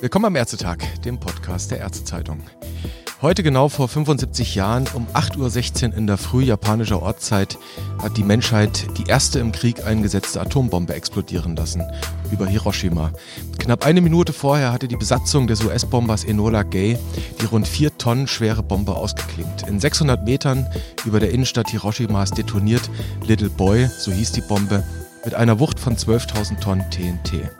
Willkommen am Ärztetag, dem Podcast der Ärztezeitung. Heute genau vor 75 Jahren um 8.16 Uhr in der Früh japanischer Ortszeit hat die Menschheit die erste im Krieg eingesetzte Atombombe explodieren lassen über Hiroshima. Knapp eine Minute vorher hatte die Besatzung des US-Bombers Enola Gay die rund vier Tonnen schwere Bombe ausgeklingt. In 600 Metern über der Innenstadt Hiroshimas detoniert Little Boy, so hieß die Bombe, mit einer Wucht von 12.000 Tonnen TNT.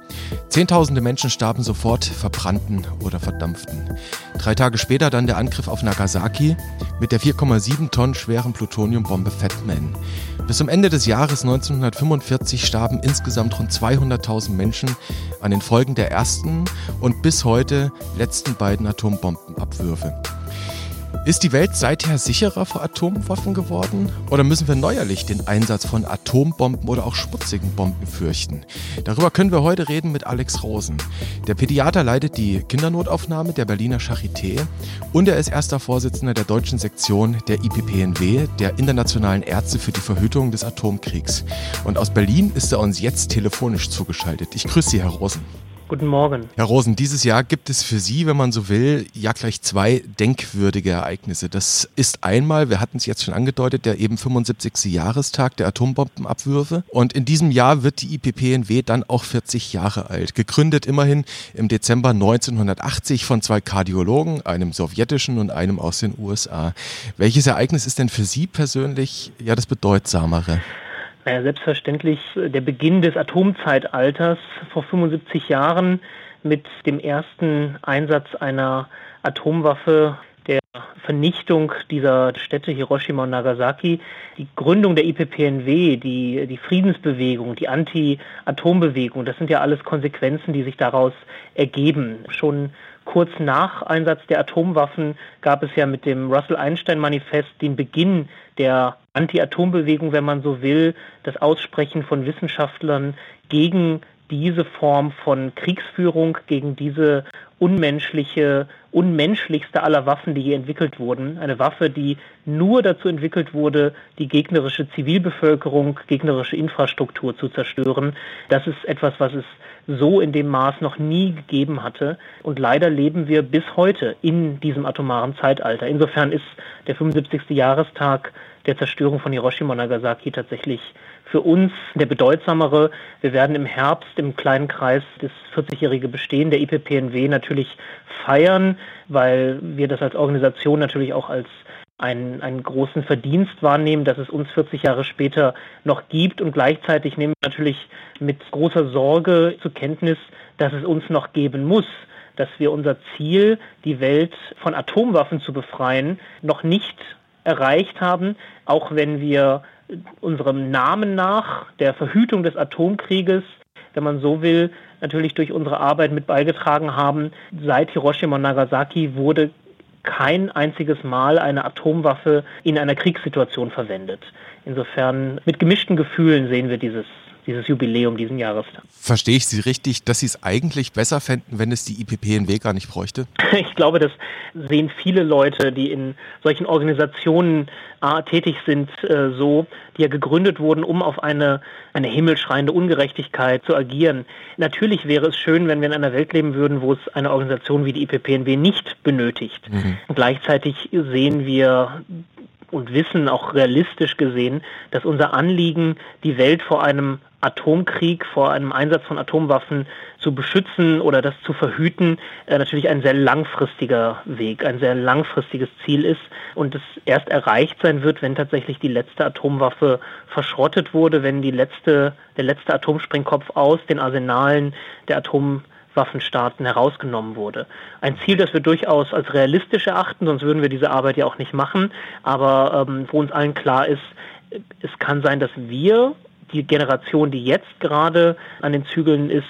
Zehntausende Menschen starben sofort, verbrannten oder verdampften. Drei Tage später dann der Angriff auf Nagasaki mit der 4,7 Tonnen schweren Plutoniumbombe Fat Man. Bis zum Ende des Jahres 1945 starben insgesamt rund 200.000 Menschen an den Folgen der ersten und bis heute letzten beiden Atombombenabwürfe. Ist die Welt seither sicherer vor Atomwaffen geworden? Oder müssen wir neuerlich den Einsatz von Atombomben oder auch schmutzigen Bomben fürchten? Darüber können wir heute reden mit Alex Rosen. Der Pädiater leitet die Kindernotaufnahme der Berliner Charité und er ist erster Vorsitzender der deutschen Sektion der IPPNW, der Internationalen Ärzte für die Verhütung des Atomkriegs. Und aus Berlin ist er uns jetzt telefonisch zugeschaltet. Ich grüße Sie, Herr Rosen. Guten Morgen. Herr Rosen, dieses Jahr gibt es für Sie, wenn man so will, ja gleich zwei denkwürdige Ereignisse. Das ist einmal, wir hatten es jetzt schon angedeutet, der eben 75. Jahrestag der Atombombenabwürfe. Und in diesem Jahr wird die IPPNW dann auch 40 Jahre alt. Gegründet immerhin im Dezember 1980 von zwei Kardiologen, einem sowjetischen und einem aus den USA. Welches Ereignis ist denn für Sie persönlich ja das bedeutsamere? Naja, selbstverständlich der Beginn des Atomzeitalters vor 75 Jahren mit dem ersten Einsatz einer Atomwaffe, der Vernichtung dieser Städte Hiroshima und Nagasaki, die Gründung der IPPNW, die, die Friedensbewegung, die Anti-Atombewegung, das sind ja alles Konsequenzen, die sich daraus ergeben. Schon kurz nach Einsatz der Atomwaffen gab es ja mit dem Russell-Einstein-Manifest den Beginn der Anti-Atom-Bewegung, wenn man so will, das Aussprechen von Wissenschaftlern gegen diese Form von Kriegsführung, gegen diese unmenschliche, unmenschlichste aller Waffen, die hier entwickelt wurden. Eine Waffe, die nur dazu entwickelt wurde, die gegnerische Zivilbevölkerung, gegnerische Infrastruktur zu zerstören. Das ist etwas, was es so in dem Maß noch nie gegeben hatte. Und leider leben wir bis heute in diesem atomaren Zeitalter. Insofern ist der 75. Jahrestag der Zerstörung von Hiroshima und Nagasaki tatsächlich für uns der bedeutsamere. Wir werden im Herbst im kleinen Kreis das 40-jährige Bestehen der IPPNW natürlich feiern, weil wir das als Organisation natürlich auch als einen, einen großen Verdienst wahrnehmen, dass es uns 40 Jahre später noch gibt und gleichzeitig nehmen wir natürlich mit großer Sorge zur Kenntnis, dass es uns noch geben muss, dass wir unser Ziel, die Welt von Atomwaffen zu befreien, noch nicht erreicht haben, auch wenn wir unserem Namen nach der Verhütung des Atomkrieges, wenn man so will, natürlich durch unsere Arbeit mit beigetragen haben. Seit Hiroshima und Nagasaki wurde kein einziges Mal eine Atomwaffe in einer Kriegssituation verwendet. Insofern mit gemischten Gefühlen sehen wir dieses dieses Jubiläum diesen Jahrestag. Verstehe ich Sie richtig, dass Sie es eigentlich besser fänden, wenn es die IPPNW gar nicht bräuchte? Ich glaube, das sehen viele Leute, die in solchen Organisationen äh, tätig sind, äh, so, die ja gegründet wurden, um auf eine, eine himmelschreiende Ungerechtigkeit zu agieren. Natürlich wäre es schön, wenn wir in einer Welt leben würden, wo es eine Organisation wie die IPPNW nicht benötigt. Mhm. Gleichzeitig sehen wir und wissen auch realistisch gesehen, dass unser Anliegen, die Welt vor einem Atomkrieg, vor einem Einsatz von Atomwaffen zu beschützen oder das zu verhüten, äh, natürlich ein sehr langfristiger Weg, ein sehr langfristiges Ziel ist und es erst erreicht sein wird, wenn tatsächlich die letzte Atomwaffe verschrottet wurde, wenn die letzte, der letzte Atomsprengkopf aus den Arsenalen der Atomwaffenstaaten herausgenommen wurde. Ein Ziel, das wir durchaus als realistisch erachten, sonst würden wir diese Arbeit ja auch nicht machen, aber ähm, wo uns allen klar ist, es kann sein, dass wir die Generation, die jetzt gerade an den Zügeln ist,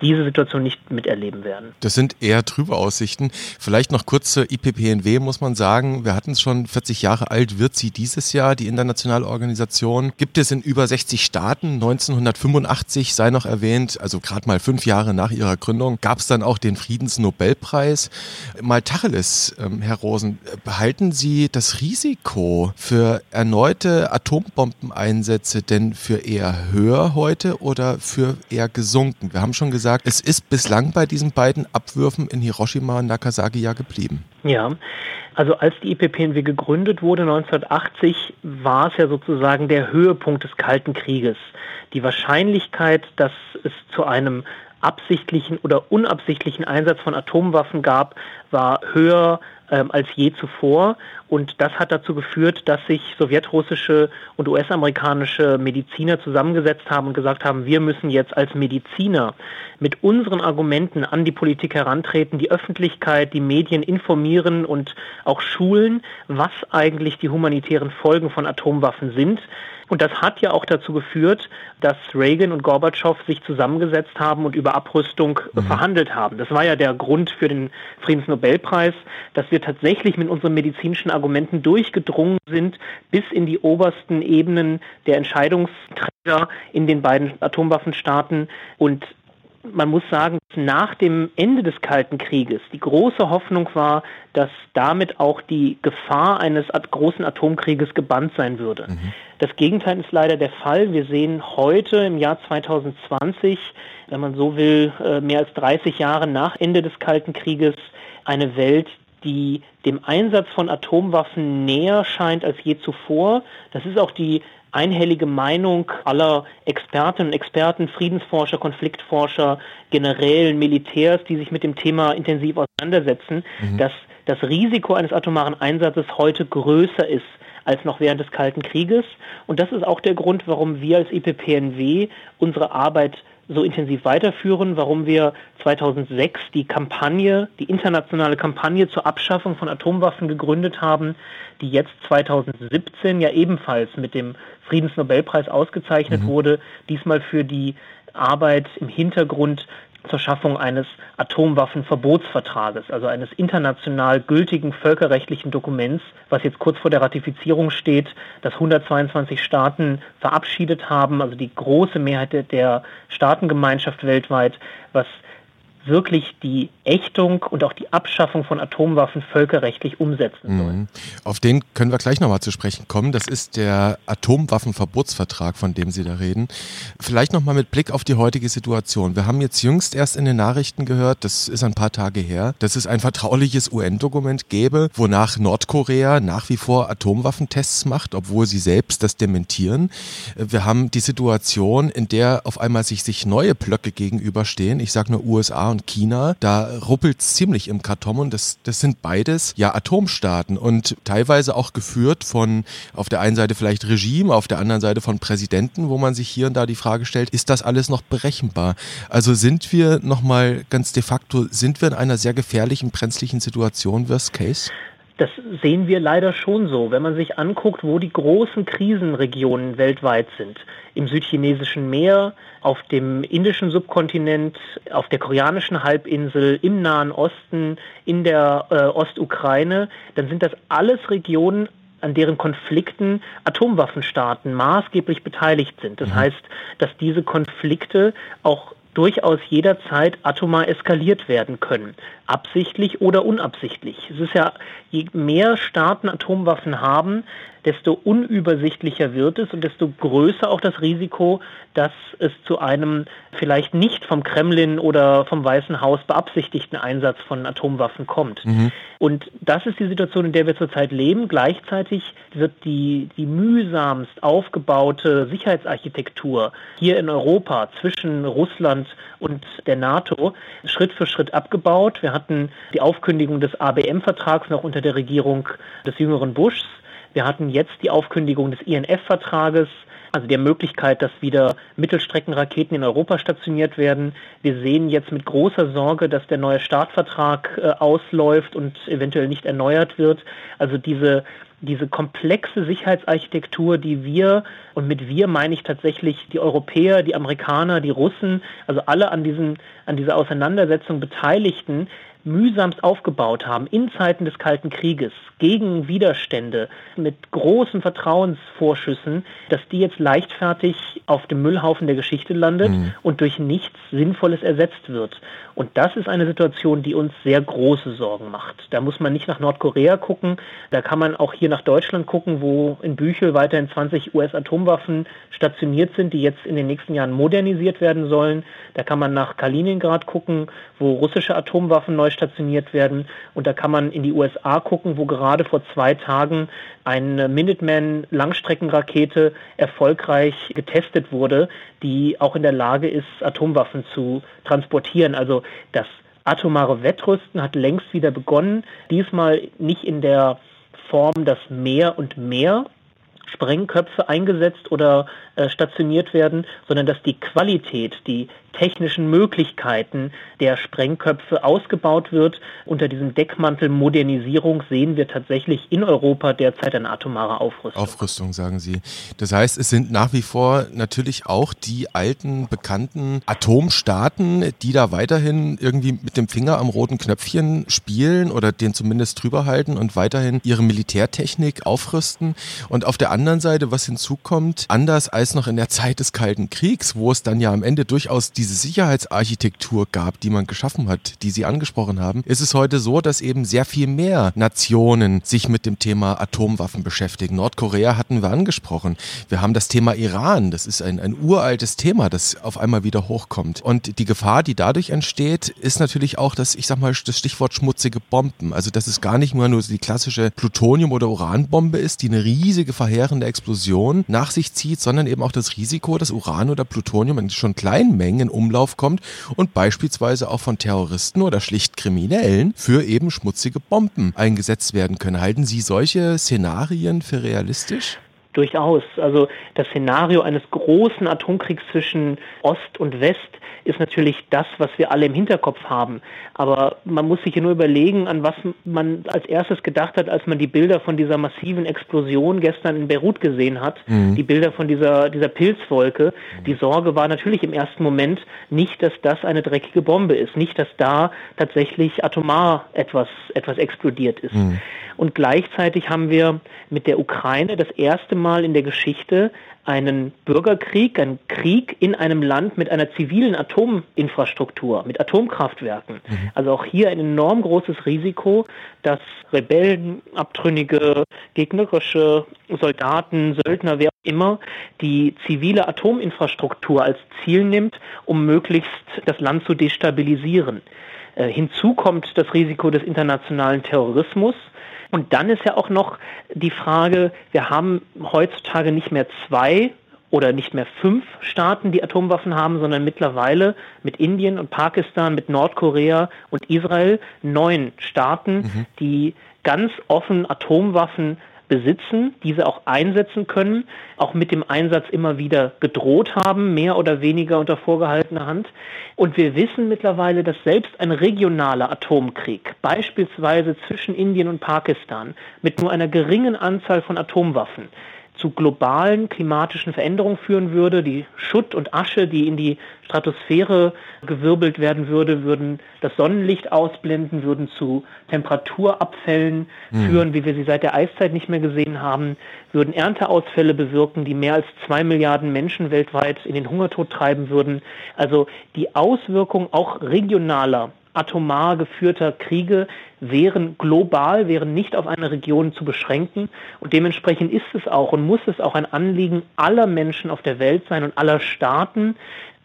diese Situation nicht miterleben werden. Das sind eher trübe Aussichten. Vielleicht noch kurz zur IPPNW muss man sagen, wir hatten es schon 40 Jahre alt, wird sie dieses Jahr, die internationale Organisation. Gibt es in über 60 Staaten. 1985 sei noch erwähnt, also gerade mal fünf Jahre nach ihrer Gründung, gab es dann auch den Friedensnobelpreis. Mal Tacheles, ähm, Herr Rosen, behalten Sie das Risiko für erneute Atombombeneinsätze denn für eher höher heute oder für eher gesunken? Wir haben schon gesagt, gesagt, es ist bislang bei diesen beiden Abwürfen in Hiroshima und Nagasaki ja geblieben. Ja, also als die IPPNW gegründet wurde 1980, war es ja sozusagen der Höhepunkt des Kalten Krieges. Die Wahrscheinlichkeit, dass es zu einem absichtlichen oder unabsichtlichen Einsatz von Atomwaffen gab, war höher ähm, als je zuvor. Und das hat dazu geführt, dass sich sowjetrussische und US-amerikanische Mediziner zusammengesetzt haben und gesagt haben, wir müssen jetzt als Mediziner mit unseren Argumenten an die Politik herantreten, die Öffentlichkeit, die Medien informieren und auch schulen, was eigentlich die humanitären Folgen von Atomwaffen sind. Und das hat ja auch dazu geführt, dass Reagan und Gorbatschow sich zusammengesetzt haben und über Abrüstung mhm. verhandelt haben. Das war ja der Grund für den Friedensnobelpreis, dass wir tatsächlich mit unseren medizinischen Argumenten durchgedrungen sind bis in die obersten Ebenen der Entscheidungsträger in den beiden Atomwaffenstaaten und man muss sagen, nach dem Ende des Kalten Krieges die große Hoffnung war, dass damit auch die Gefahr eines großen Atomkrieges gebannt sein würde. Mhm. Das Gegenteil ist leider der Fall. Wir sehen heute im Jahr 2020, wenn man so will, äh, mehr als 30 Jahre nach Ende des Kalten Krieges, eine Welt, die dem Einsatz von Atomwaffen näher scheint als je zuvor. Das ist auch die einhellige Meinung aller Expertinnen und Experten, Friedensforscher, Konfliktforscher, Generälen, Militärs, die sich mit dem Thema intensiv auseinandersetzen, mhm. dass das Risiko eines atomaren Einsatzes heute größer ist als noch während des Kalten Krieges. Und das ist auch der Grund, warum wir als IPPNW unsere Arbeit so intensiv weiterführen, warum wir 2006 die Kampagne, die internationale Kampagne zur Abschaffung von Atomwaffen gegründet haben, die jetzt 2017 ja ebenfalls mit dem Friedensnobelpreis ausgezeichnet mhm. wurde, diesmal für die Arbeit im Hintergrund zur Schaffung eines Atomwaffenverbotsvertrages, also eines international gültigen völkerrechtlichen Dokuments, was jetzt kurz vor der Ratifizierung steht, das 122 Staaten verabschiedet haben, also die große Mehrheit der Staatengemeinschaft weltweit, was wirklich die Ächtung und auch die Abschaffung von Atomwaffen völkerrechtlich umsetzen soll. Mhm. Auf den können wir gleich nochmal zu sprechen kommen. Das ist der Atomwaffenverbotsvertrag, von dem Sie da reden. Vielleicht nochmal mit Blick auf die heutige Situation. Wir haben jetzt jüngst erst in den Nachrichten gehört, das ist ein paar Tage her, dass es ein vertrauliches UN-Dokument gäbe, wonach Nordkorea nach wie vor Atomwaffentests macht, obwohl sie selbst das dementieren. Wir haben die Situation, in der auf einmal sich, sich neue Blöcke gegenüberstehen. Ich sage nur USA und China, da ruppelt ziemlich im Karton und das, das sind beides ja Atomstaaten und teilweise auch geführt von auf der einen Seite vielleicht Regime, auf der anderen Seite von Präsidenten, wo man sich hier und da die Frage stellt, ist das alles noch berechenbar? Also sind wir nochmal ganz de facto, sind wir in einer sehr gefährlichen, brenzlichen Situation, worst case? Das sehen wir leider schon so, wenn man sich anguckt, wo die großen Krisenregionen weltweit sind. Im südchinesischen Meer, auf dem indischen Subkontinent, auf der koreanischen Halbinsel, im Nahen Osten, in der äh, Ostukraine, dann sind das alles Regionen, an deren Konflikten Atomwaffenstaaten maßgeblich beteiligt sind. Das mhm. heißt, dass diese Konflikte auch durchaus jederzeit atomar eskaliert werden können, absichtlich oder unabsichtlich. Es ist ja, je mehr Staaten Atomwaffen haben, desto unübersichtlicher wird es und desto größer auch das Risiko, dass es zu einem vielleicht nicht vom Kremlin oder vom Weißen Haus beabsichtigten Einsatz von Atomwaffen kommt. Mhm. Und das ist die Situation, in der wir zurzeit leben. Gleichzeitig wird die, die mühsamst aufgebaute Sicherheitsarchitektur hier in Europa zwischen Russland und der NATO Schritt für Schritt abgebaut. Wir hatten die Aufkündigung des ABM-Vertrags noch unter der Regierung des jüngeren Bushs. Wir hatten jetzt die Aufkündigung des INF-Vertrages, also der Möglichkeit, dass wieder Mittelstreckenraketen in Europa stationiert werden. Wir sehen jetzt mit großer Sorge, dass der neue Startvertrag äh, ausläuft und eventuell nicht erneuert wird. Also diese diese komplexe Sicherheitsarchitektur, die wir, und mit wir meine ich tatsächlich die Europäer, die Amerikaner, die Russen, also alle an, diesen, an dieser Auseinandersetzung Beteiligten, mühsamst aufgebaut haben in Zeiten des Kalten Krieges gegen Widerstände mit großen Vertrauensvorschüssen, dass die jetzt leichtfertig auf dem Müllhaufen der Geschichte landet mhm. und durch nichts Sinnvolles ersetzt wird. Und das ist eine Situation, die uns sehr große Sorgen macht. Da muss man nicht nach Nordkorea gucken, da kann man auch hier nach Deutschland gucken, wo in Büchel weiterhin 20 US-Atomwaffen stationiert sind, die jetzt in den nächsten Jahren modernisiert werden sollen. Da kann man nach Kaliningrad gucken, wo russische Atomwaffen neu stationiert werden. Und da kann man in die USA gucken, wo gerade vor zwei Tagen eine Minuteman-Langstreckenrakete erfolgreich getestet wurde, die auch in der Lage ist, Atomwaffen zu transportieren. Also das atomare Wettrüsten hat längst wieder begonnen. Diesmal nicht in der Form, dass mehr und mehr Sprengköpfe eingesetzt oder äh, stationiert werden, sondern dass die Qualität, die technischen Möglichkeiten der Sprengköpfe ausgebaut wird. Unter diesem Deckmantel Modernisierung sehen wir tatsächlich in Europa derzeit eine atomare Aufrüstung. Aufrüstung, sagen Sie. Das heißt, es sind nach wie vor natürlich auch die alten, bekannten Atomstaaten, die da weiterhin irgendwie mit dem Finger am roten Knöpfchen spielen oder den zumindest drüber halten und weiterhin ihre Militärtechnik aufrüsten. Und auf der anderen Seite, was hinzukommt, anders als noch in der Zeit des Kalten Kriegs, wo es dann ja am Ende durchaus diese Sicherheitsarchitektur gab, die man geschaffen hat, die Sie angesprochen haben, ist es heute so, dass eben sehr viel mehr Nationen sich mit dem Thema Atomwaffen beschäftigen. Nordkorea hatten wir angesprochen. Wir haben das Thema Iran. Das ist ein, ein uraltes Thema, das auf einmal wieder hochkommt. Und die Gefahr, die dadurch entsteht, ist natürlich auch das, ich sag mal, das Stichwort schmutzige Bomben. Also, dass es gar nicht nur nur die klassische Plutonium- oder Uranbombe ist, die eine riesige verheerende Explosion nach sich zieht, sondern eben auch das Risiko, dass Uran oder Plutonium in schon kleinen Mengen in Umlauf kommt und beispielsweise auch von Terroristen oder schlicht Kriminellen für eben schmutzige Bomben eingesetzt werden können. Halten Sie solche Szenarien für realistisch? Durchaus. Also das Szenario eines großen Atomkriegs zwischen Ost und West ist natürlich das, was wir alle im Hinterkopf haben. Aber man muss sich ja nur überlegen, an was man als erstes gedacht hat, als man die Bilder von dieser massiven Explosion gestern in Beirut gesehen hat, mhm. die Bilder von dieser, dieser Pilzwolke. Die Sorge war natürlich im ersten Moment nicht, dass das eine dreckige Bombe ist, nicht, dass da tatsächlich atomar etwas, etwas explodiert ist. Mhm. Und gleichzeitig haben wir mit der Ukraine das erste Mal in der Geschichte einen Bürgerkrieg, einen Krieg in einem Land mit einer zivilen Atominfrastruktur, mit Atomkraftwerken. Mhm. Also auch hier ein enorm großes Risiko, dass Rebellen, Abtrünnige, gegnerische Soldaten, Söldner, wer auch immer, die zivile Atominfrastruktur als Ziel nimmt, um möglichst das Land zu destabilisieren. Äh, hinzu kommt das Risiko des internationalen Terrorismus. Und dann ist ja auch noch die Frage, wir haben heutzutage nicht mehr zwei oder nicht mehr fünf Staaten, die Atomwaffen haben, sondern mittlerweile mit Indien und Pakistan, mit Nordkorea und Israel neun Staaten, mhm. die ganz offen Atomwaffen besitzen, diese auch einsetzen können, auch mit dem Einsatz immer wieder gedroht haben, mehr oder weniger unter vorgehaltener Hand. Und wir wissen mittlerweile, dass selbst ein regionaler Atomkrieg, beispielsweise zwischen Indien und Pakistan, mit nur einer geringen Anzahl von Atomwaffen, zu globalen klimatischen Veränderungen führen würde. Die Schutt und Asche, die in die Stratosphäre gewirbelt werden würde, würden das Sonnenlicht ausblenden, würden zu Temperaturabfällen mhm. führen, wie wir sie seit der Eiszeit nicht mehr gesehen haben, würden Ernteausfälle bewirken, die mehr als zwei Milliarden Menschen weltweit in den Hungertod treiben würden. Also die Auswirkungen auch regionaler atomar geführter Kriege wären global, wären nicht auf eine Region zu beschränken. Und dementsprechend ist es auch und muss es auch ein Anliegen aller Menschen auf der Welt sein und aller Staaten,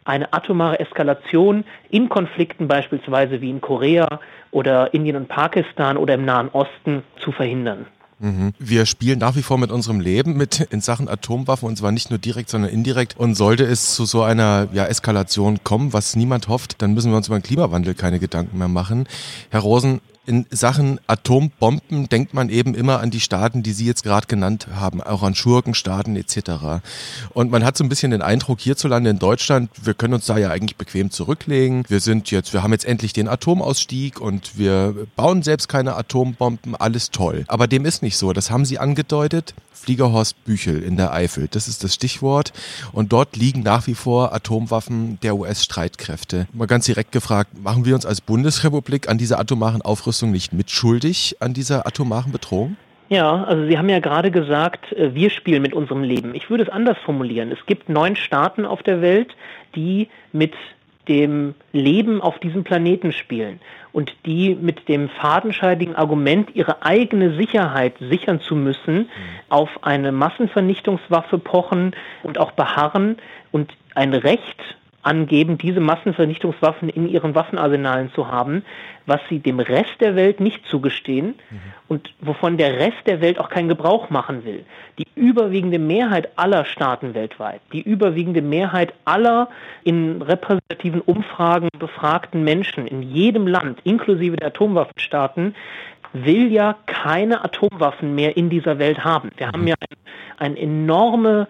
eine atomare Eskalation in Konflikten beispielsweise wie in Korea oder Indien und Pakistan oder im Nahen Osten zu verhindern. Mhm. Wir spielen nach wie vor mit unserem Leben mit in Sachen Atomwaffen und zwar nicht nur direkt, sondern indirekt. Und sollte es zu so einer ja, Eskalation kommen, was niemand hofft, dann müssen wir uns über den Klimawandel keine Gedanken mehr machen. Herr Rosen, in Sachen Atombomben denkt man eben immer an die Staaten, die Sie jetzt gerade genannt haben, auch an Schurkenstaaten etc. Und man hat so ein bisschen den Eindruck, hierzulande in Deutschland, wir können uns da ja eigentlich bequem zurücklegen. Wir sind jetzt, wir haben jetzt endlich den Atomausstieg und wir bauen selbst keine Atombomben, alles toll. Aber dem ist nicht so. Das haben Sie angedeutet. Fliegerhorst Büchel in der Eifel, das ist das Stichwort. Und dort liegen nach wie vor Atomwaffen der US-Streitkräfte. Mal ganz direkt gefragt, machen wir uns als Bundesrepublik an dieser atomaren Aufrüstung nicht mitschuldig an dieser atomaren Bedrohung? Ja, also Sie haben ja gerade gesagt, äh, wir spielen mit unserem Leben. Ich würde es anders formulieren. Es gibt neun Staaten auf der Welt, die mit dem Leben auf diesem Planeten spielen und die mit dem fadenscheidigen Argument, ihre eigene Sicherheit sichern zu müssen, mhm. auf eine Massenvernichtungswaffe pochen und auch beharren und ein Recht angeben, diese Massenvernichtungswaffen in ihren Waffenarsenalen zu haben, was sie dem Rest der Welt nicht zugestehen mhm. und wovon der Rest der Welt auch keinen Gebrauch machen will. Die überwiegende Mehrheit aller Staaten weltweit, die überwiegende Mehrheit aller in repräsentativen Umfragen befragten Menschen in jedem Land, inklusive der Atomwaffenstaaten, will ja keine Atomwaffen mehr in dieser Welt haben. Wir haben mhm. ja ein, ein enorme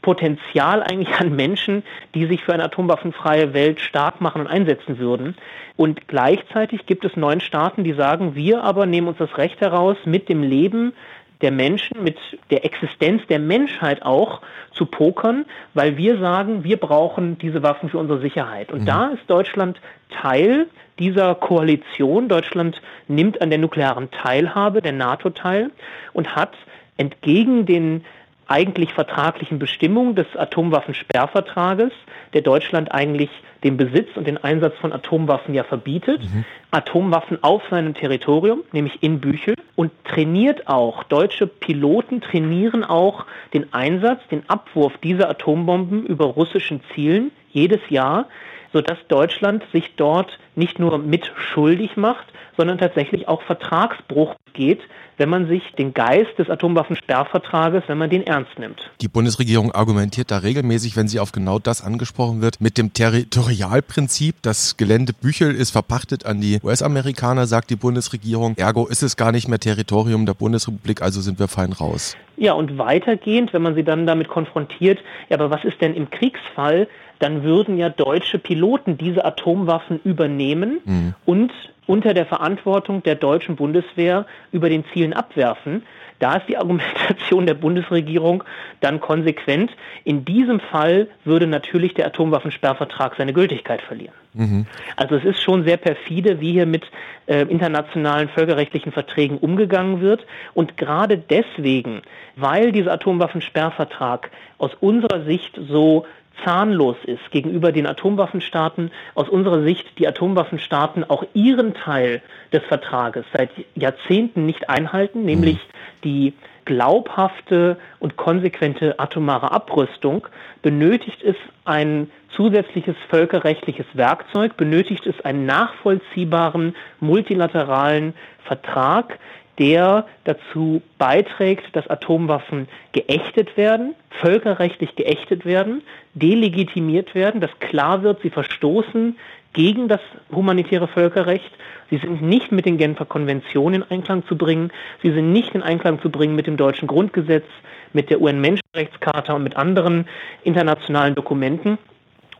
Potenzial eigentlich an Menschen, die sich für eine atomwaffenfreie Welt stark machen und einsetzen würden. Und gleichzeitig gibt es neun Staaten, die sagen, wir aber nehmen uns das Recht heraus, mit dem Leben der Menschen, mit der Existenz der Menschheit auch zu pokern, weil wir sagen, wir brauchen diese Waffen für unsere Sicherheit. Und mhm. da ist Deutschland Teil dieser Koalition. Deutschland nimmt an der nuklearen Teilhabe der NATO teil und hat entgegen den eigentlich vertraglichen Bestimmung des Atomwaffensperrvertrages, der Deutschland eigentlich den Besitz und den Einsatz von Atomwaffen ja verbietet, mhm. Atomwaffen auf seinem Territorium, nämlich in Büchel, und trainiert auch, deutsche Piloten trainieren auch den Einsatz, den Abwurf dieser Atombomben über russischen Zielen jedes Jahr, sodass Deutschland sich dort nicht nur mit schuldig macht, sondern tatsächlich auch Vertragsbruch geht, wenn man sich den Geist des Atomwaffensperrvertrages, wenn man den ernst nimmt. Die Bundesregierung argumentiert da regelmäßig, wenn sie auf genau das angesprochen wird, mit dem Territorialprinzip. Das Gelände Büchel ist verpachtet an die US-Amerikaner, sagt die Bundesregierung. Ergo ist es gar nicht mehr Territorium der Bundesrepublik, also sind wir fein raus. Ja, und weitergehend, wenn man sie dann damit konfrontiert, ja, aber was ist denn im Kriegsfall? Dann würden ja deutsche Piloten diese Atomwaffen übernehmen mhm. und unter der Verantwortung der deutschen Bundeswehr über den Zielen abwerfen. Da ist die Argumentation der Bundesregierung dann konsequent. In diesem Fall würde natürlich der Atomwaffensperrvertrag seine Gültigkeit verlieren. Mhm. Also es ist schon sehr perfide, wie hier mit äh, internationalen völkerrechtlichen Verträgen umgegangen wird. Und gerade deswegen, weil dieser Atomwaffensperrvertrag aus unserer Sicht so zahnlos ist gegenüber den Atomwaffenstaaten, aus unserer Sicht die Atomwaffenstaaten auch ihren Teil des Vertrages seit Jahrzehnten nicht einhalten, nämlich mhm. die glaubhafte und konsequente atomare Abrüstung, benötigt es ein zusätzliches völkerrechtliches Werkzeug, benötigt es einen nachvollziehbaren multilateralen Vertrag, der dazu beiträgt, dass Atomwaffen geächtet werden, völkerrechtlich geächtet werden, delegitimiert werden, dass klar wird, sie verstoßen gegen das humanitäre Völkerrecht. Sie sind nicht mit den Genfer Konventionen in Einklang zu bringen. Sie sind nicht in Einklang zu bringen mit dem deutschen Grundgesetz, mit der UN-Menschenrechtscharta und mit anderen internationalen Dokumenten.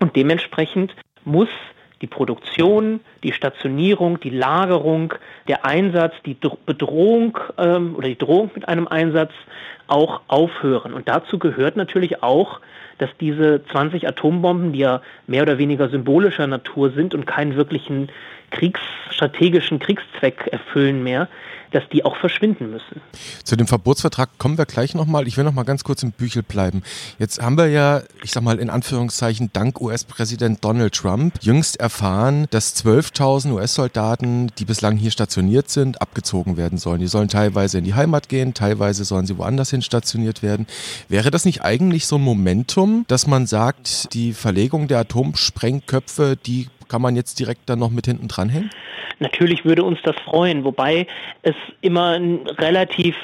Und dementsprechend muss die Produktion, die Stationierung, die Lagerung, der Einsatz, die Bedrohung ähm, oder die Drohung mit einem Einsatz auch aufhören. Und dazu gehört natürlich auch, dass diese 20 Atombomben, die ja mehr oder weniger symbolischer Natur sind und keinen wirklichen kriegsstrategischen Kriegszweck erfüllen mehr, dass die auch verschwinden müssen. Zu dem Verbotsvertrag kommen wir gleich nochmal. Ich will noch mal ganz kurz im Büchel bleiben. Jetzt haben wir ja, ich sag mal in Anführungszeichen, dank US-Präsident Donald Trump jüngst erfahren, dass 12.000 US-Soldaten, die bislang hier stationiert sind, abgezogen werden sollen. Die sollen teilweise in die Heimat gehen, teilweise sollen sie woanders hin stationiert werden. Wäre das nicht eigentlich so ein Momentum, dass man sagt, die Verlegung der Atomsprengköpfe, die kann man jetzt direkt dann noch mit hinten dranhängen? Natürlich würde uns das freuen, wobei es immer relativ,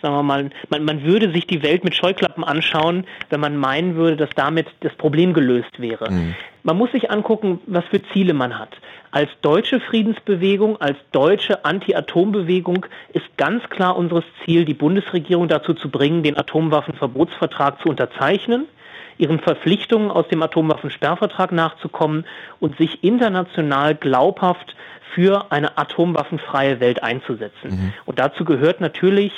sagen wir mal, man, man würde sich die Welt mit Scheuklappen anschauen, wenn man meinen würde, dass damit das Problem gelöst wäre. Mhm. Man muss sich angucken, was für Ziele man hat. Als deutsche Friedensbewegung, als deutsche Anti-Atom-Bewegung ist ganz klar unseres Ziel, die Bundesregierung dazu zu bringen, den Atomwaffenverbotsvertrag zu unterzeichnen ihren Verpflichtungen aus dem Atomwaffensperrvertrag nachzukommen und sich international glaubhaft für eine atomwaffenfreie Welt einzusetzen. Mhm. Und dazu gehört natürlich,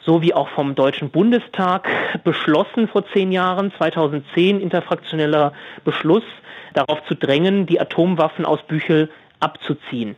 so wie auch vom Deutschen Bundestag beschlossen vor zehn Jahren, 2010 interfraktioneller Beschluss, darauf zu drängen, die Atomwaffen aus Büchel abzuziehen.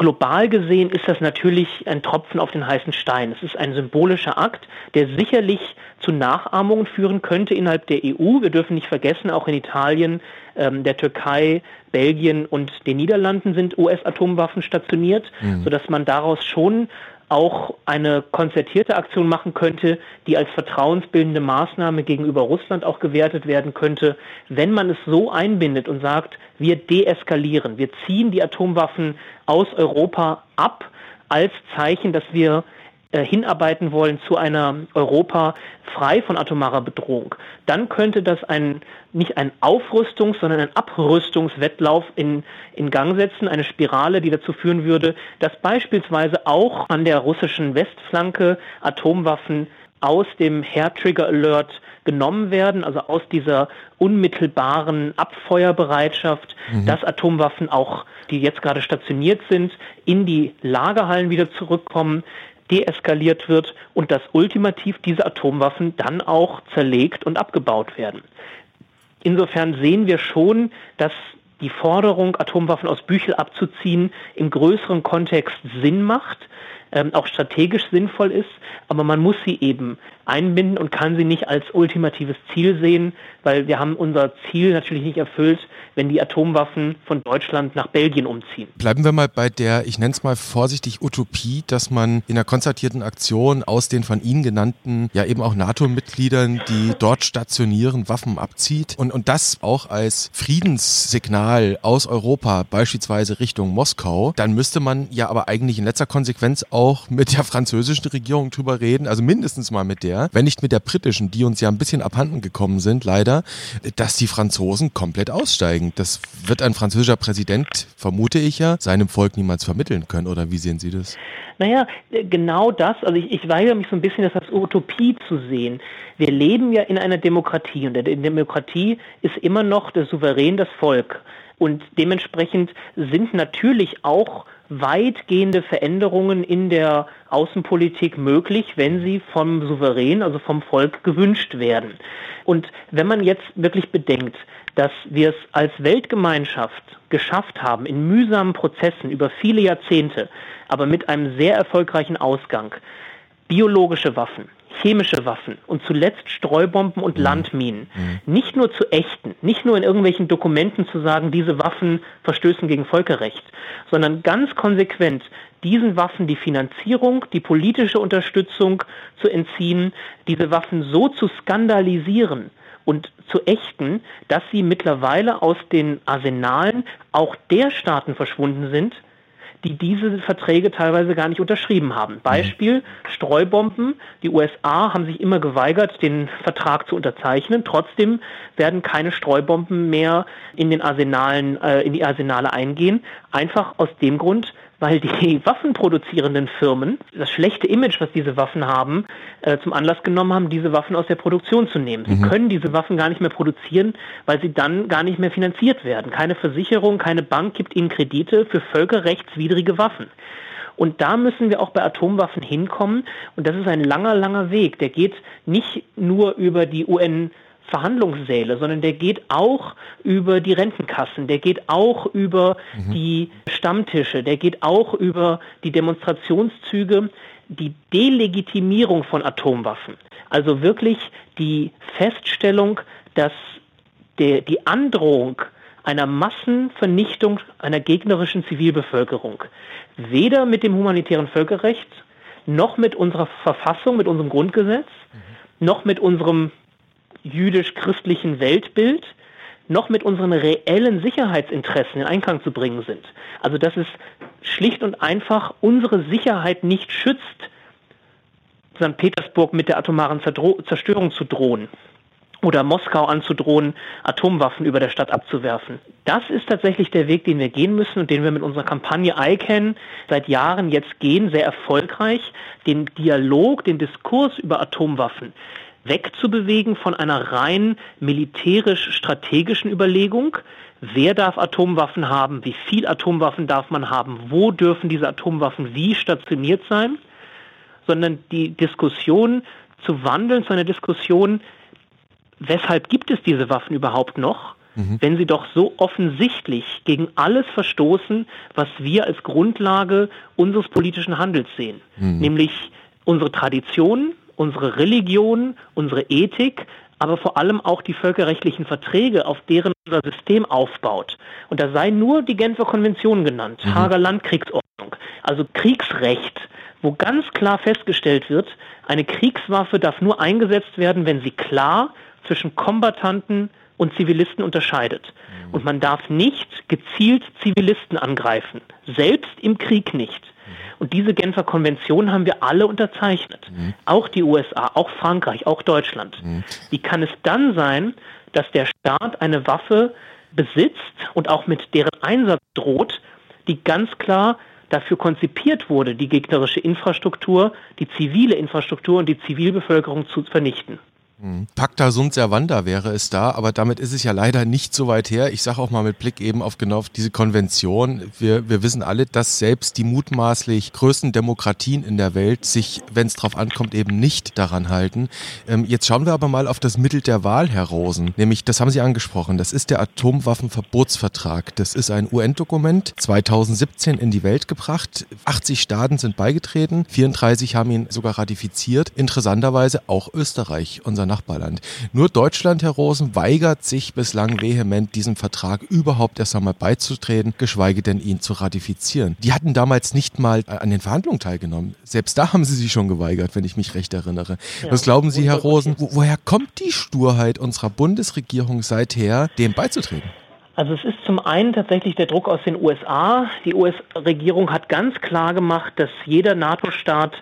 Global gesehen ist das natürlich ein Tropfen auf den heißen Stein. Es ist ein symbolischer Akt, der sicherlich zu Nachahmungen führen könnte innerhalb der EU. Wir dürfen nicht vergessen, auch in Italien, ähm, der Türkei, Belgien und den Niederlanden sind US-Atomwaffen stationiert, mhm. sodass man daraus schon auch eine konzertierte Aktion machen könnte, die als vertrauensbildende Maßnahme gegenüber Russland auch gewertet werden könnte, wenn man es so einbindet und sagt, wir deeskalieren, wir ziehen die Atomwaffen aus Europa ab als Zeichen, dass wir äh, hinarbeiten wollen zu einer Europa frei von atomarer Bedrohung, dann könnte das ein, nicht ein Aufrüstungs-, sondern ein Abrüstungswettlauf in, in Gang setzen, eine Spirale, die dazu führen würde, dass beispielsweise auch an der russischen Westflanke Atomwaffen aus dem Hair Trigger Alert genommen werden, also aus dieser unmittelbaren Abfeuerbereitschaft, mhm. dass Atomwaffen auch, die jetzt gerade stationiert sind, in die Lagerhallen wieder zurückkommen, deeskaliert wird und dass ultimativ diese Atomwaffen dann auch zerlegt und abgebaut werden. Insofern sehen wir schon, dass die Forderung, Atomwaffen aus Büchel abzuziehen, im größeren Kontext Sinn macht ähm, auch strategisch sinnvoll ist, aber man muss sie eben einbinden und kann sie nicht als ultimatives Ziel sehen, weil wir haben unser Ziel natürlich nicht erfüllt, wenn die Atomwaffen von Deutschland nach Belgien umziehen. Bleiben wir mal bei der, ich nenne es mal vorsichtig, Utopie, dass man in einer konzertierten Aktion aus den von Ihnen genannten, ja eben auch NATO-Mitgliedern, die dort stationieren, Waffen abzieht und, und das auch als Friedenssignal aus Europa, beispielsweise Richtung Moskau, dann müsste man ja aber eigentlich in letzter Konsequenz auch auch mit der französischen Regierung drüber reden, also mindestens mal mit der, wenn nicht mit der britischen, die uns ja ein bisschen abhanden gekommen sind, leider, dass die Franzosen komplett aussteigen. Das wird ein französischer Präsident, vermute ich ja, seinem Volk niemals vermitteln können. Oder wie sehen Sie das? Naja, genau das. Also ich, ich weigere mich so ein bisschen, das als Utopie zu sehen. Wir leben ja in einer Demokratie und in der Demokratie ist immer noch der Souverän das Volk. Und dementsprechend sind natürlich auch weitgehende Veränderungen in der Außenpolitik möglich, wenn sie vom Souverän, also vom Volk gewünscht werden. Und wenn man jetzt wirklich bedenkt, dass wir es als Weltgemeinschaft geschafft haben, in mühsamen Prozessen über viele Jahrzehnte, aber mit einem sehr erfolgreichen Ausgang, biologische Waffen, chemische Waffen und zuletzt Streubomben und mhm. Landminen mhm. nicht nur zu ächten, nicht nur in irgendwelchen Dokumenten zu sagen, diese Waffen verstößen gegen Völkerrecht, sondern ganz konsequent diesen Waffen die Finanzierung, die politische Unterstützung zu entziehen, diese Waffen so zu skandalisieren und zu ächten, dass sie mittlerweile aus den Arsenalen auch der Staaten verschwunden sind, die diese Verträge teilweise gar nicht unterschrieben haben. Beispiel Streubomben. Die USA haben sich immer geweigert, den Vertrag zu unterzeichnen. Trotzdem werden keine Streubomben mehr in den Arsenalen, äh, in die Arsenale eingehen. Einfach aus dem Grund, weil die waffenproduzierenden Firmen das schlechte Image, was diese Waffen haben, äh, zum Anlass genommen haben, diese Waffen aus der Produktion zu nehmen. Sie mhm. können diese Waffen gar nicht mehr produzieren, weil sie dann gar nicht mehr finanziert werden. Keine Versicherung, keine Bank gibt ihnen Kredite für völkerrechtswidrige Waffen. Und da müssen wir auch bei Atomwaffen hinkommen. Und das ist ein langer, langer Weg. Der geht nicht nur über die UN Verhandlungssäle, sondern der geht auch über die Rentenkassen, der geht auch über mhm. die Stammtische, der geht auch über die Demonstrationszüge, die Delegitimierung von Atomwaffen. Also wirklich die Feststellung, dass der, die Androhung einer Massenvernichtung einer gegnerischen Zivilbevölkerung weder mit dem humanitären Völkerrecht noch mit unserer Verfassung, mit unserem Grundgesetz, mhm. noch mit unserem jüdisch-christlichen Weltbild noch mit unseren reellen Sicherheitsinteressen in Einklang zu bringen sind. Also dass es schlicht und einfach unsere Sicherheit nicht schützt, St. Petersburg mit der atomaren Zerstörung zu drohen oder Moskau anzudrohen, Atomwaffen über der Stadt abzuwerfen. Das ist tatsächlich der Weg, den wir gehen müssen und den wir mit unserer Kampagne ICANN seit Jahren jetzt gehen, sehr erfolgreich, den Dialog, den Diskurs über Atomwaffen wegzubewegen von einer rein militärisch-strategischen Überlegung. Wer darf Atomwaffen haben? Wie viel Atomwaffen darf man haben? Wo dürfen diese Atomwaffen wie stationiert sein? Sondern die Diskussion zu wandeln zu einer Diskussion, weshalb gibt es diese Waffen überhaupt noch, mhm. wenn sie doch so offensichtlich gegen alles verstoßen, was wir als Grundlage unseres politischen Handels sehen, mhm. nämlich unsere Tradition, unsere Religion, unsere Ethik, aber vor allem auch die völkerrechtlichen Verträge, auf deren unser System aufbaut. Und da sei nur die Genfer Konvention genannt, mhm. Hager Landkriegsordnung, also Kriegsrecht, wo ganz klar festgestellt wird, eine Kriegswaffe darf nur eingesetzt werden, wenn sie klar zwischen Kombattanten und Zivilisten unterscheidet. Mhm. Und man darf nicht gezielt Zivilisten angreifen, selbst im Krieg nicht. Und diese Genfer Konvention haben wir alle unterzeichnet. Mhm. Auch die USA, auch Frankreich, auch Deutschland. Mhm. Wie kann es dann sein, dass der Staat eine Waffe besitzt und auch mit deren Einsatz droht, die ganz klar dafür konzipiert wurde, die gegnerische Infrastruktur, die zivile Infrastruktur und die Zivilbevölkerung zu vernichten? Mhm. Pacta sunt servanda wäre es da, aber damit ist es ja leider nicht so weit her. Ich sage auch mal mit Blick eben auf genau auf diese Konvention. Wir, wir wissen alle, dass selbst die mutmaßlich größten Demokratien in der Welt sich, wenn es drauf ankommt, eben nicht daran halten. Ähm, jetzt schauen wir aber mal auf das Mittel der Wahl, Herr Rosen. Nämlich, das haben Sie angesprochen, das ist der Atomwaffenverbotsvertrag. Das ist ein UN-Dokument, 2017 in die Welt gebracht. 80 Staaten sind beigetreten, 34 haben ihn sogar ratifiziert. Interessanterweise auch Österreich, unser Nachbarland. Nur Deutschland, Herr Rosen, weigert sich bislang vehement, diesem Vertrag überhaupt erst einmal beizutreten, geschweige denn ihn zu ratifizieren. Die hatten damals nicht mal an den Verhandlungen teilgenommen. Selbst da haben sie sich schon geweigert, wenn ich mich recht erinnere. Ja, Was glauben Sie, Herr Rosen, wo, woher kommt die Sturheit unserer Bundesregierung seither, dem beizutreten? Also es ist zum einen tatsächlich der Druck aus den USA. Die US-Regierung hat ganz klar gemacht, dass jeder NATO-Staat,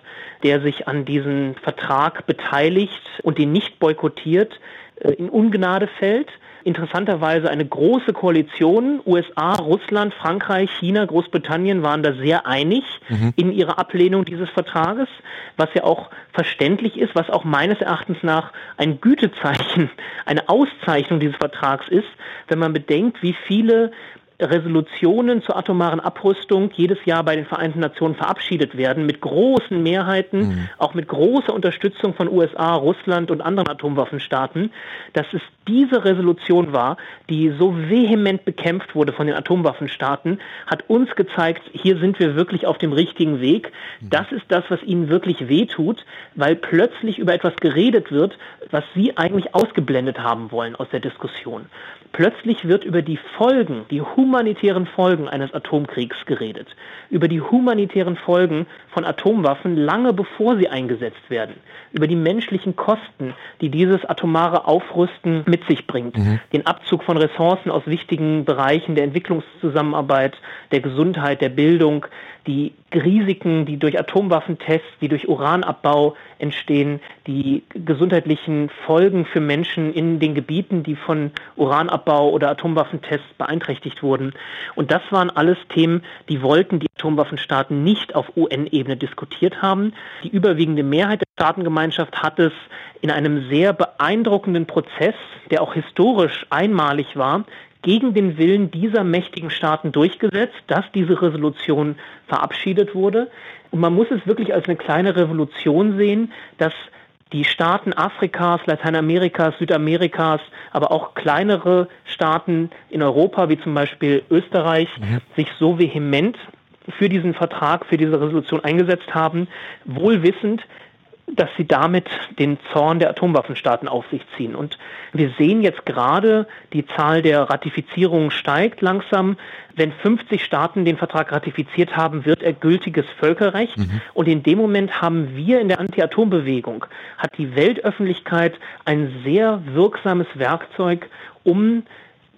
der sich an diesem Vertrag beteiligt und den nicht boykottiert, äh, in Ungnade fällt interessanterweise eine große Koalition. USA, Russland, Frankreich, China, Großbritannien waren da sehr einig mhm. in ihrer Ablehnung dieses Vertrages, was ja auch verständlich ist, was auch meines Erachtens nach ein Gütezeichen, eine Auszeichnung dieses Vertrags ist, wenn man bedenkt, wie viele Resolutionen zur atomaren Abrüstung jedes Jahr bei den Vereinten Nationen verabschiedet werden, mit großen Mehrheiten, mhm. auch mit großer Unterstützung von USA, Russland und anderen Atomwaffenstaaten, dass es diese Resolution war, die so vehement bekämpft wurde von den Atomwaffenstaaten, hat uns gezeigt, hier sind wir wirklich auf dem richtigen Weg. Mhm. Das ist das, was ihnen wirklich wehtut, weil plötzlich über etwas geredet wird, was sie eigentlich ausgeblendet haben wollen aus der Diskussion. Plötzlich wird über die Folgen, die humanitären Folgen eines Atomkriegs geredet, über die humanitären Folgen von Atomwaffen lange bevor sie eingesetzt werden, über die menschlichen Kosten, die dieses atomare Aufrüsten mit sich bringt, mhm. den Abzug von Ressourcen aus wichtigen Bereichen der Entwicklungszusammenarbeit, der Gesundheit, der Bildung, die Risiken, die durch Atomwaffentests, die durch Uranabbau entstehen, die gesundheitlichen Folgen für Menschen in den Gebieten, die von Uranabbau oder Atomwaffentests beeinträchtigt wurden. Und das waren alles Themen, die wollten die Atomwaffenstaaten nicht auf UN-Ebene diskutiert haben. Die überwiegende Mehrheit der Staatengemeinschaft hat es in einem sehr beeindruckenden Prozess, der auch historisch einmalig war, gegen den Willen dieser mächtigen Staaten durchgesetzt, dass diese Resolution verabschiedet wurde. Und man muss es wirklich als eine kleine Revolution sehen, dass die Staaten Afrikas, Lateinamerikas, Südamerikas, aber auch kleinere Staaten in Europa, wie zum Beispiel Österreich, mhm. sich so vehement für diesen Vertrag, für diese Resolution eingesetzt haben, wohl wissend, dass sie damit den Zorn der Atomwaffenstaaten auf sich ziehen. Und wir sehen jetzt gerade, die Zahl der Ratifizierungen steigt langsam. Wenn 50 Staaten den Vertrag ratifiziert haben, wird er gültiges Völkerrecht. Mhm. Und in dem Moment haben wir in der Anti-Atom-Bewegung, hat die Weltöffentlichkeit ein sehr wirksames Werkzeug, um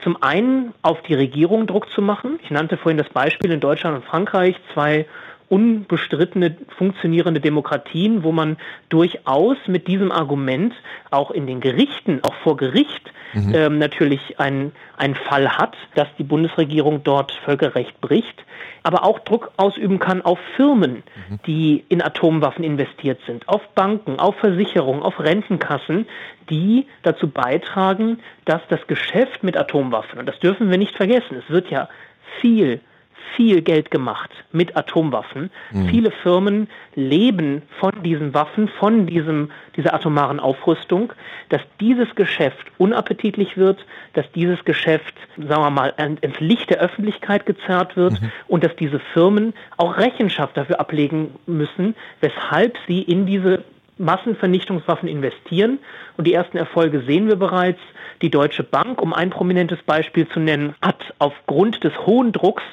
Zum einen auf die Regierung Druck zu machen. Ich nannte vorhin das Beispiel in Deutschland und Frankreich, zwei unbestrittene funktionierende Demokratien, wo man durchaus mit diesem Argument auch in den Gerichten, auch vor Gericht, mhm. ähm, natürlich einen, einen Fall hat, dass die Bundesregierung dort Völkerrecht bricht, aber auch Druck ausüben kann auf Firmen, mhm. die in Atomwaffen investiert sind, auf Banken, auf Versicherungen, auf Rentenkassen, die dazu beitragen, dass das Geschäft mit Atomwaffen, und das dürfen wir nicht vergessen, es wird ja viel viel Geld gemacht mit Atomwaffen. Mhm. Viele Firmen leben von diesen Waffen, von diesem, dieser atomaren Aufrüstung, dass dieses Geschäft unappetitlich wird, dass dieses Geschäft, sagen wir mal, ins Licht der Öffentlichkeit gezerrt wird mhm. und dass diese Firmen auch Rechenschaft dafür ablegen müssen, weshalb sie in diese Massenvernichtungswaffen investieren. Und die ersten Erfolge sehen wir bereits. Die Deutsche Bank, um ein prominentes Beispiel zu nennen, hat aufgrund des hohen Drucks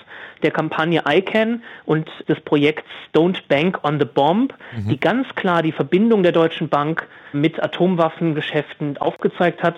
der Kampagne ICANN und des Projekts Don't Bank on the Bomb, mhm. die ganz klar die Verbindung der Deutschen Bank mit Atomwaffengeschäften aufgezeigt hat,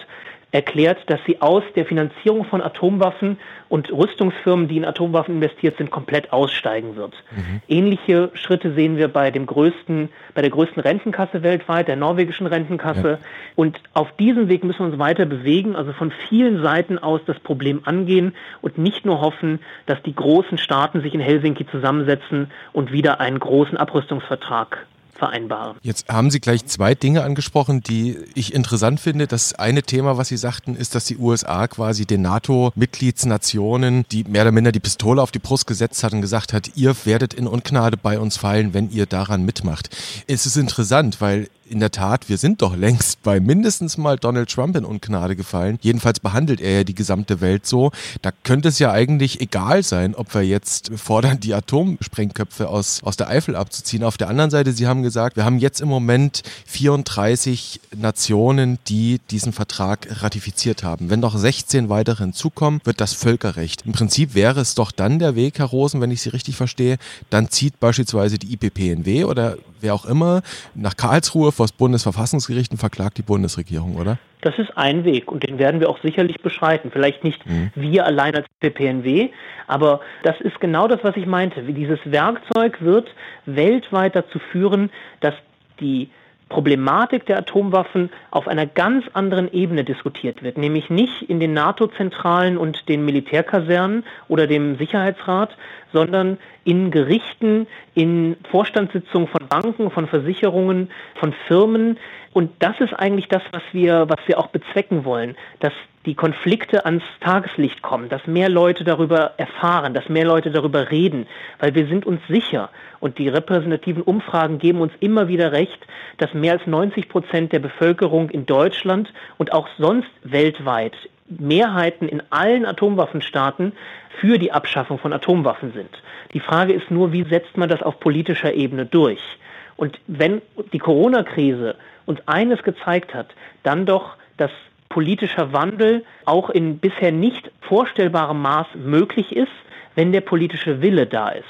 erklärt, dass sie aus der Finanzierung von Atomwaffen und Rüstungsfirmen, die in Atomwaffen investiert sind, komplett aussteigen wird. Mhm. Ähnliche Schritte sehen wir bei dem größten, bei der größten Rentenkasse weltweit, der norwegischen Rentenkasse. Ja. Und auf diesem Weg müssen wir uns weiter bewegen, also von vielen Seiten aus das Problem angehen und nicht nur hoffen, dass die großen Staaten sich in Helsinki zusammensetzen und wieder einen großen Abrüstungsvertrag vereinbaren. Jetzt haben Sie gleich zwei Dinge angesprochen, die ich interessant finde. Das eine Thema, was Sie sagten, ist, dass die USA quasi den NATO-Mitgliedsnationen, die mehr oder minder die Pistole auf die Brust gesetzt hat und gesagt hat, ihr werdet in Ungnade bei uns fallen, wenn ihr daran mitmacht. Es ist interessant, weil in der Tat, wir sind doch längst bei mindestens mal Donald Trump in Ungnade gefallen. Jedenfalls behandelt er ja die gesamte Welt so. Da könnte es ja eigentlich egal sein, ob wir jetzt fordern, die Atomsprengköpfe aus, aus der Eifel abzuziehen. Auf der anderen Seite, Sie haben gesagt, wir haben jetzt im Moment 34 Nationen, die diesen Vertrag ratifiziert haben. Wenn noch 16 weitere hinzukommen, wird das Völkerrecht. Im Prinzip wäre es doch dann der Weg, Herr Rosen, wenn ich Sie richtig verstehe, dann zieht beispielsweise die IPPNW oder wer auch immer nach Karlsruhe vor das Bundesverfassungsgericht und verklagt die Bundesregierung, oder? Das ist ein Weg und den werden wir auch sicherlich beschreiten. Vielleicht nicht mhm. wir allein als PPNW, aber das ist genau das, was ich meinte. Dieses Werkzeug wird weltweit dazu führen, dass die Problematik der Atomwaffen auf einer ganz anderen Ebene diskutiert wird, nämlich nicht in den NATO-Zentralen und den Militärkasernen oder dem Sicherheitsrat, sondern in Gerichten, in Vorstandssitzungen von Banken, von Versicherungen, von Firmen. Und das ist eigentlich das, was wir, was wir auch bezwecken wollen, dass die Konflikte ans Tageslicht kommen, dass mehr Leute darüber erfahren, dass mehr Leute darüber reden, weil wir sind uns sicher und die repräsentativen Umfragen geben uns immer wieder recht, dass mehr als 90 Prozent der Bevölkerung in Deutschland und auch sonst weltweit Mehrheiten in allen Atomwaffenstaaten für die Abschaffung von Atomwaffen sind. Die Frage ist nur, wie setzt man das auf politischer Ebene durch? Und wenn die Corona-Krise uns eines gezeigt hat, dann doch, dass politischer Wandel auch in bisher nicht vorstellbarem Maß möglich ist, wenn der politische Wille da ist.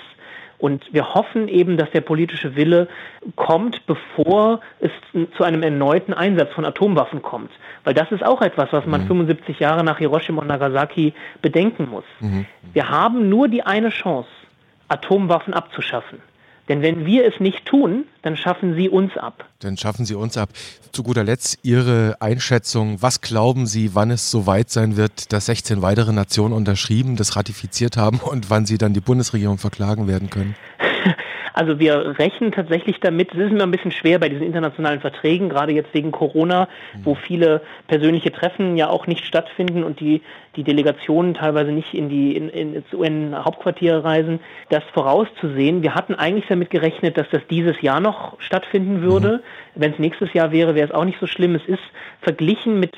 Und wir hoffen eben, dass der politische Wille kommt, bevor es zu einem erneuten Einsatz von Atomwaffen kommt. Weil das ist auch etwas, was man mhm. 75 Jahre nach Hiroshima und Nagasaki bedenken muss. Mhm. Wir haben nur die eine Chance, Atomwaffen abzuschaffen. Denn wenn wir es nicht tun, dann schaffen sie uns ab. Dann schaffen sie uns ab. Zu guter Letzt Ihre Einschätzung. Was glauben Sie, wann es so weit sein wird, dass 16 weitere Nationen unterschrieben, das ratifiziert haben und wann Sie dann die Bundesregierung verklagen werden können? Also wir rechnen tatsächlich damit, es ist immer ein bisschen schwer bei diesen internationalen Verträgen, gerade jetzt wegen Corona, mhm. wo viele persönliche Treffen ja auch nicht stattfinden und die, die Delegationen teilweise nicht in die in, in, ins UN-Hauptquartier reisen, das vorauszusehen. Wir hatten eigentlich damit gerechnet, dass das dieses Jahr noch stattfinden würde. Mhm. Wenn es nächstes Jahr wäre, wäre es auch nicht so schlimm. Es ist verglichen mit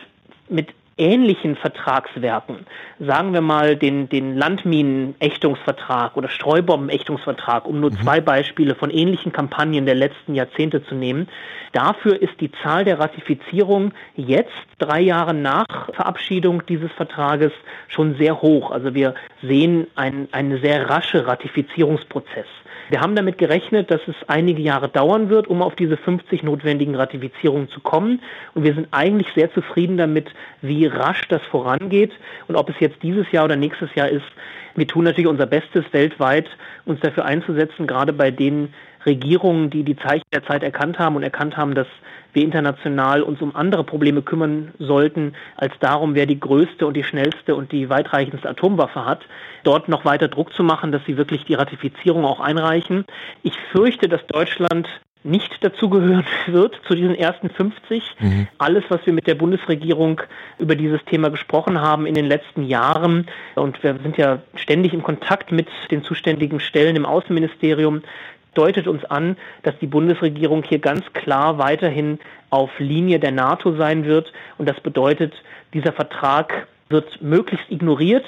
mit ähnlichen Vertragswerken, sagen wir mal den, den Landminenechtungsvertrag oder Streubombenechtungsvertrag, um nur mhm. zwei Beispiele von ähnlichen Kampagnen der letzten Jahrzehnte zu nehmen, dafür ist die Zahl der Ratifizierungen jetzt, drei Jahre nach Verabschiedung dieses Vertrages, schon sehr hoch. Also wir sehen einen, einen sehr rasche Ratifizierungsprozess. Wir haben damit gerechnet, dass es einige Jahre dauern wird, um auf diese 50 notwendigen Ratifizierungen zu kommen. Und wir sind eigentlich sehr zufrieden damit, wie rasch das vorangeht. Und ob es jetzt dieses Jahr oder nächstes Jahr ist, wir tun natürlich unser Bestes weltweit, uns dafür einzusetzen, gerade bei den Regierungen, die die Zeichen der Zeit erkannt haben und erkannt haben, dass wir international uns um andere Probleme kümmern sollten, als darum, wer die größte und die schnellste und die weitreichendste Atomwaffe hat, dort noch weiter Druck zu machen, dass sie wirklich die Ratifizierung auch einreichen. Ich fürchte, dass Deutschland nicht dazugehören wird zu diesen ersten 50. Mhm. Alles, was wir mit der Bundesregierung über dieses Thema gesprochen haben in den letzten Jahren, und wir sind ja ständig im Kontakt mit den zuständigen Stellen im Außenministerium, deutet uns an, dass die Bundesregierung hier ganz klar weiterhin auf Linie der NATO sein wird. Und das bedeutet, dieser Vertrag wird möglichst ignoriert.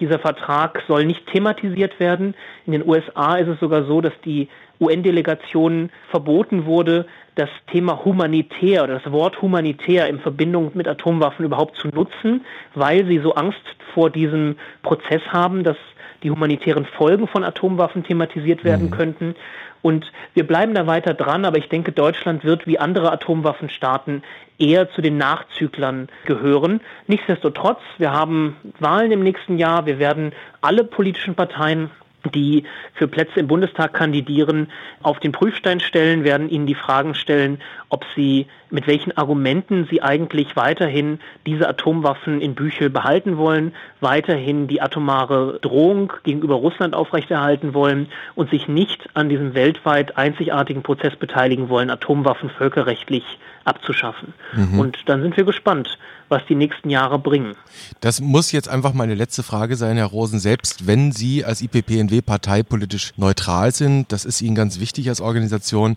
Dieser Vertrag soll nicht thematisiert werden. In den USA ist es sogar so, dass die UN-Delegationen verboten wurde, das Thema humanitär oder das Wort humanitär in Verbindung mit Atomwaffen überhaupt zu nutzen, weil sie so Angst vor diesem Prozess haben, dass die humanitären Folgen von Atomwaffen thematisiert werden mhm. könnten. Und wir bleiben da weiter dran, aber ich denke, Deutschland wird wie andere Atomwaffenstaaten eher zu den Nachzüglern gehören. Nichtsdestotrotz, wir haben Wahlen im nächsten Jahr, wir werden alle politischen Parteien die für Plätze im Bundestag kandidieren, auf den Prüfstein stellen, werden ihnen die Fragen stellen, ob sie mit welchen Argumenten sie eigentlich weiterhin diese Atomwaffen in Büchel behalten wollen, weiterhin die atomare Drohung gegenüber Russland aufrechterhalten wollen und sich nicht an diesem weltweit einzigartigen Prozess beteiligen wollen, Atomwaffen völkerrechtlich abzuschaffen. Mhm. Und dann sind wir gespannt, was die nächsten Jahre bringen. Das muss jetzt einfach meine letzte Frage sein, Herr Rosen. Selbst wenn Sie als IPPNW parteipolitisch neutral sind, das ist Ihnen ganz wichtig als Organisation.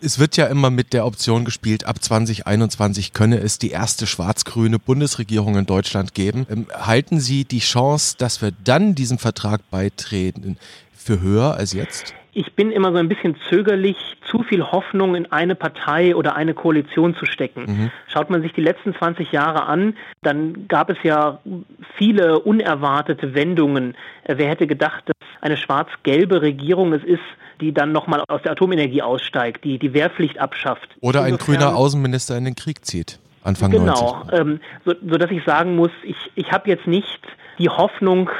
Es wird ja immer mit der Option gespielt, ab 2021 könne es die erste schwarz-grüne Bundesregierung in Deutschland geben. Ähm, halten Sie die Chance, dass wir dann diesem Vertrag beitreten, für höher als jetzt? Ich bin immer so ein bisschen zögerlich, zu viel Hoffnung in eine Partei oder eine Koalition zu stecken. Mhm. Schaut man sich die letzten 20 Jahre an, dann gab es ja viele unerwartete Wendungen. Äh, wer hätte gedacht, dass eine schwarz-gelbe Regierung es ist, die dann nochmal aus der Atomenergie aussteigt, die die Wehrpflicht abschafft. Oder ein grüner Außenminister in den Krieg zieht. Anfang genau, 90. Genau, ähm, so, so dass ich sagen muss, ich, ich habe jetzt nicht die Hoffnung,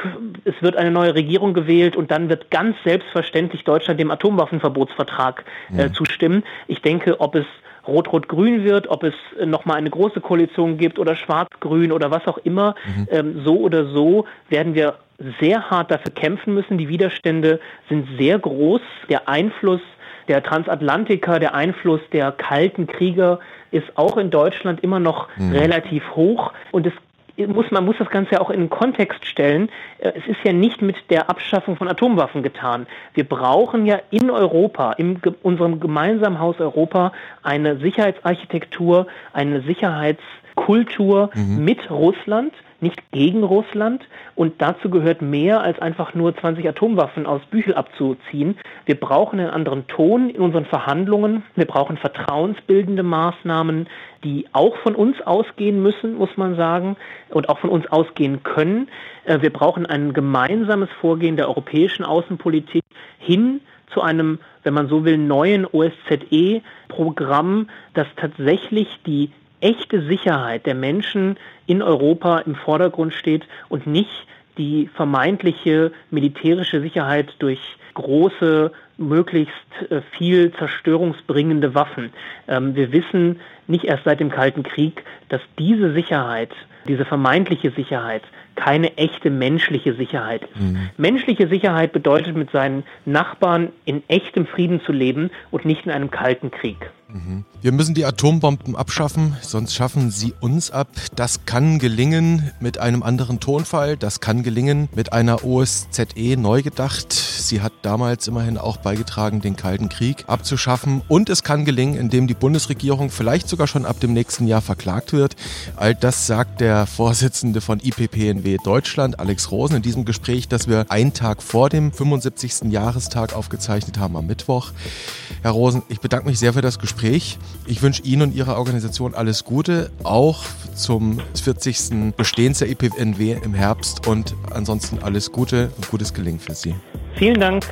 es wird eine neue Regierung gewählt und dann wird ganz selbstverständlich Deutschland dem Atomwaffenverbotsvertrag äh, ja. zustimmen. Ich denke, ob es Rot-Rot-Grün wird, ob es nochmal eine große Koalition gibt oder Schwarz-Grün oder was auch immer, mhm. ähm, so oder so werden wir sehr hart dafür kämpfen müssen. Die Widerstände sind sehr groß. Der Einfluss der Transatlantiker, der Einfluss der kalten Krieger ist auch in Deutschland immer noch mhm. relativ hoch. Und es muss, man muss das Ganze ja auch in den Kontext stellen. Äh, es ist ja nicht mit der Abschaffung von Atomwaffen getan. Wir brauchen ja in Europa, in unserem gemeinsamen Haus Europa, eine Sicherheitsarchitektur, eine Sicherheitskultur mhm. mit Russland, nicht gegen Russland. Und dazu gehört mehr als einfach nur 20 Atomwaffen aus Büchel abzuziehen. Wir brauchen einen anderen Ton in unseren Verhandlungen. Wir brauchen vertrauensbildende Maßnahmen, die auch von uns ausgehen müssen, muss man sagen, und auch von uns ausgehen können. Äh, wir brauchen ein gemeinsames Vorgehen der europäischen Außenpolitik hin zu einem, wenn man so will, neuen OSZE-Programm, das tatsächlich die echte Sicherheit der Menschen in Europa im Vordergrund steht und nicht die vermeintliche militärische Sicherheit durch große, möglichst äh, viel zerstörungsbringende Waffen. Ähm, wir wissen nicht erst seit dem Kalten Krieg, dass diese Sicherheit, diese vermeintliche Sicherheit, keine echte menschliche Sicherheit ist. Mhm. Menschliche Sicherheit bedeutet, mit seinen Nachbarn in echtem Frieden zu leben und nicht in einem kalten Krieg. Mhm. Wir müssen die Atombomben abschaffen, sonst schaffen sie uns ab. Das kann gelingen mit einem anderen Tonfall. Das kann gelingen mit einer OSZE neu gedacht. Sie hat damals immerhin auch beigetragen, den Kalten Krieg abzuschaffen. Und es kann gelingen, indem die Bundesregierung vielleicht sogar schon ab dem nächsten Jahr verklagt wird. All das sagt der Vorsitzende von IPPNW Deutschland, Alex Rosen, in diesem Gespräch, das wir einen Tag vor dem 75. Jahrestag aufgezeichnet haben am Mittwoch. Herr Rosen, ich bedanke mich sehr für das Gespräch. Ich wünsche Ihnen und Ihrer Organisation alles Gute, auch zum 40. Bestehens der IPNW im Herbst und ansonsten alles Gute und gutes Gelingen für Sie. Vielen Dank.